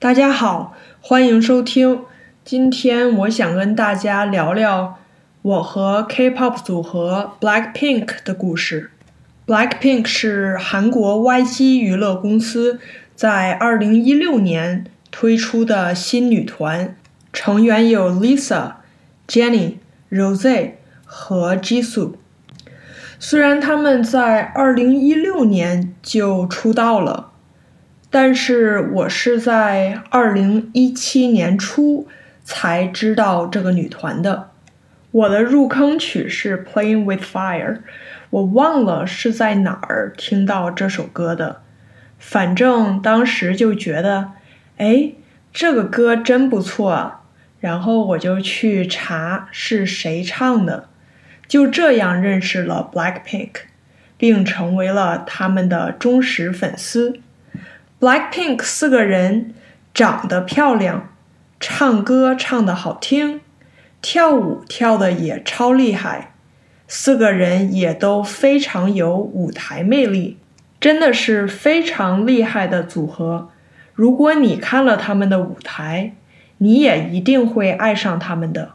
大家好，欢迎收听。今天我想跟大家聊聊我和 K-pop 组合 Blackpink 的故事。Blackpink 是韩国 YG 娱乐公司在2016年推出的新女团，成员有 Lisa、Jennie、Rose 和 Jisoo。虽然他们在2016年就出道了。但是我是在二零一七年初才知道这个女团的。我的入坑曲是《Playing with Fire》，我忘了是在哪儿听到这首歌的。反正当时就觉得，哎，这个歌真不错。然后我就去查是谁唱的，就这样认识了 Blackpink，并成为了他们的忠实粉丝。Blackpink 四个人长得漂亮，唱歌唱得好听，跳舞跳得也超厉害，四个人也都非常有舞台魅力，真的是非常厉害的组合。如果你看了他们的舞台，你也一定会爱上他们的。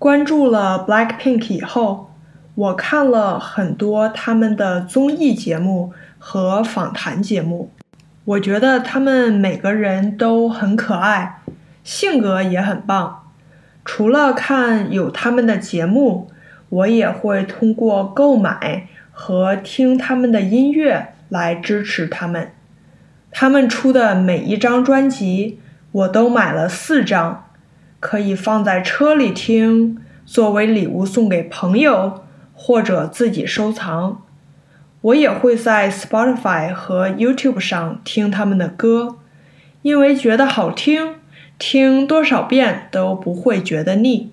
关注了 Blackpink 以后，我看了很多他们的综艺节目和访谈节目。我觉得他们每个人都很可爱，性格也很棒。除了看有他们的节目，我也会通过购买和听他们的音乐来支持他们。他们出的每一张专辑，我都买了四张，可以放在车里听，作为礼物送给朋友，或者自己收藏。我也会在 Spotify 和 YouTube 上听他们的歌，因为觉得好听，听多少遍都不会觉得腻。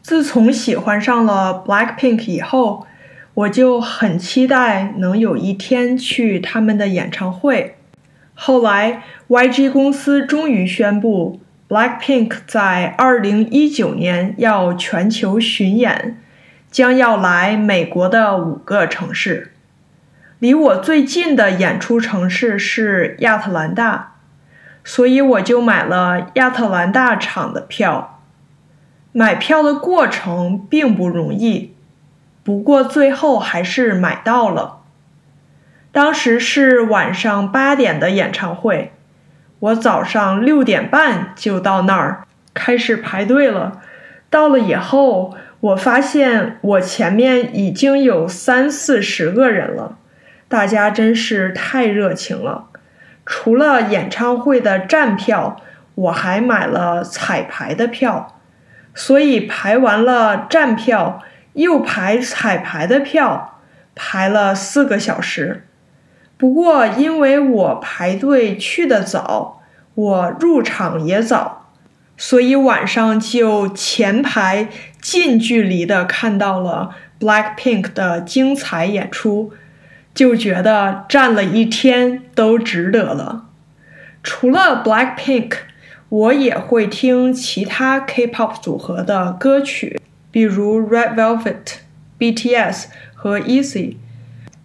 自从喜欢上了 Blackpink 以后，我就很期待能有一天去他们的演唱会。后来，YG 公司终于宣布，Blackpink 在2019年要全球巡演，将要来美国的五个城市。离我最近的演出城市是亚特兰大，所以我就买了亚特兰大场的票。买票的过程并不容易，不过最后还是买到了。当时是晚上八点的演唱会，我早上六点半就到那儿开始排队了。到了以后，我发现我前面已经有三四十个人了。大家真是太热情了！除了演唱会的站票，我还买了彩排的票，所以排完了站票，又排彩排的票，排了四个小时。不过因为我排队去的早，我入场也早，所以晚上就前排近距离的看到了 Blackpink 的精彩演出。就觉得站了一天都值得了。除了 Blackpink，我也会听其他 K-pop 组合的歌曲，比如 Red Velvet、BTS 和 Easy。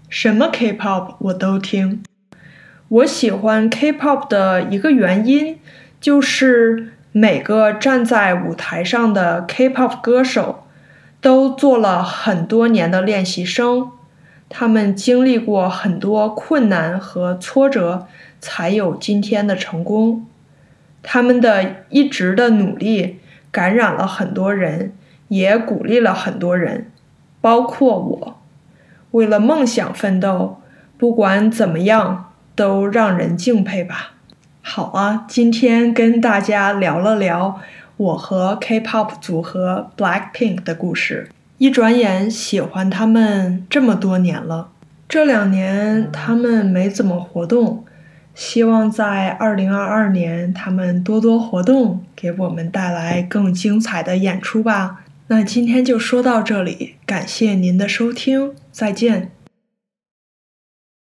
什么 K-pop 我都听。我喜欢 K-pop 的一个原因，就是每个站在舞台上的 K-pop 歌手都做了很多年的练习生。他们经历过很多困难和挫折，才有今天的成功。他们的一直的努力感染了很多人，也鼓励了很多人，包括我。为了梦想奋斗，不管怎么样，都让人敬佩吧。好啊，今天跟大家聊了聊我和 K-pop 组合 Blackpink 的故事。一转眼喜欢他们这么多年了，这两年他们没怎么活动，希望在二零二二年他们多多活动，给我们带来更精彩的演出吧。那今天就说到这里，感谢您的收听，再见。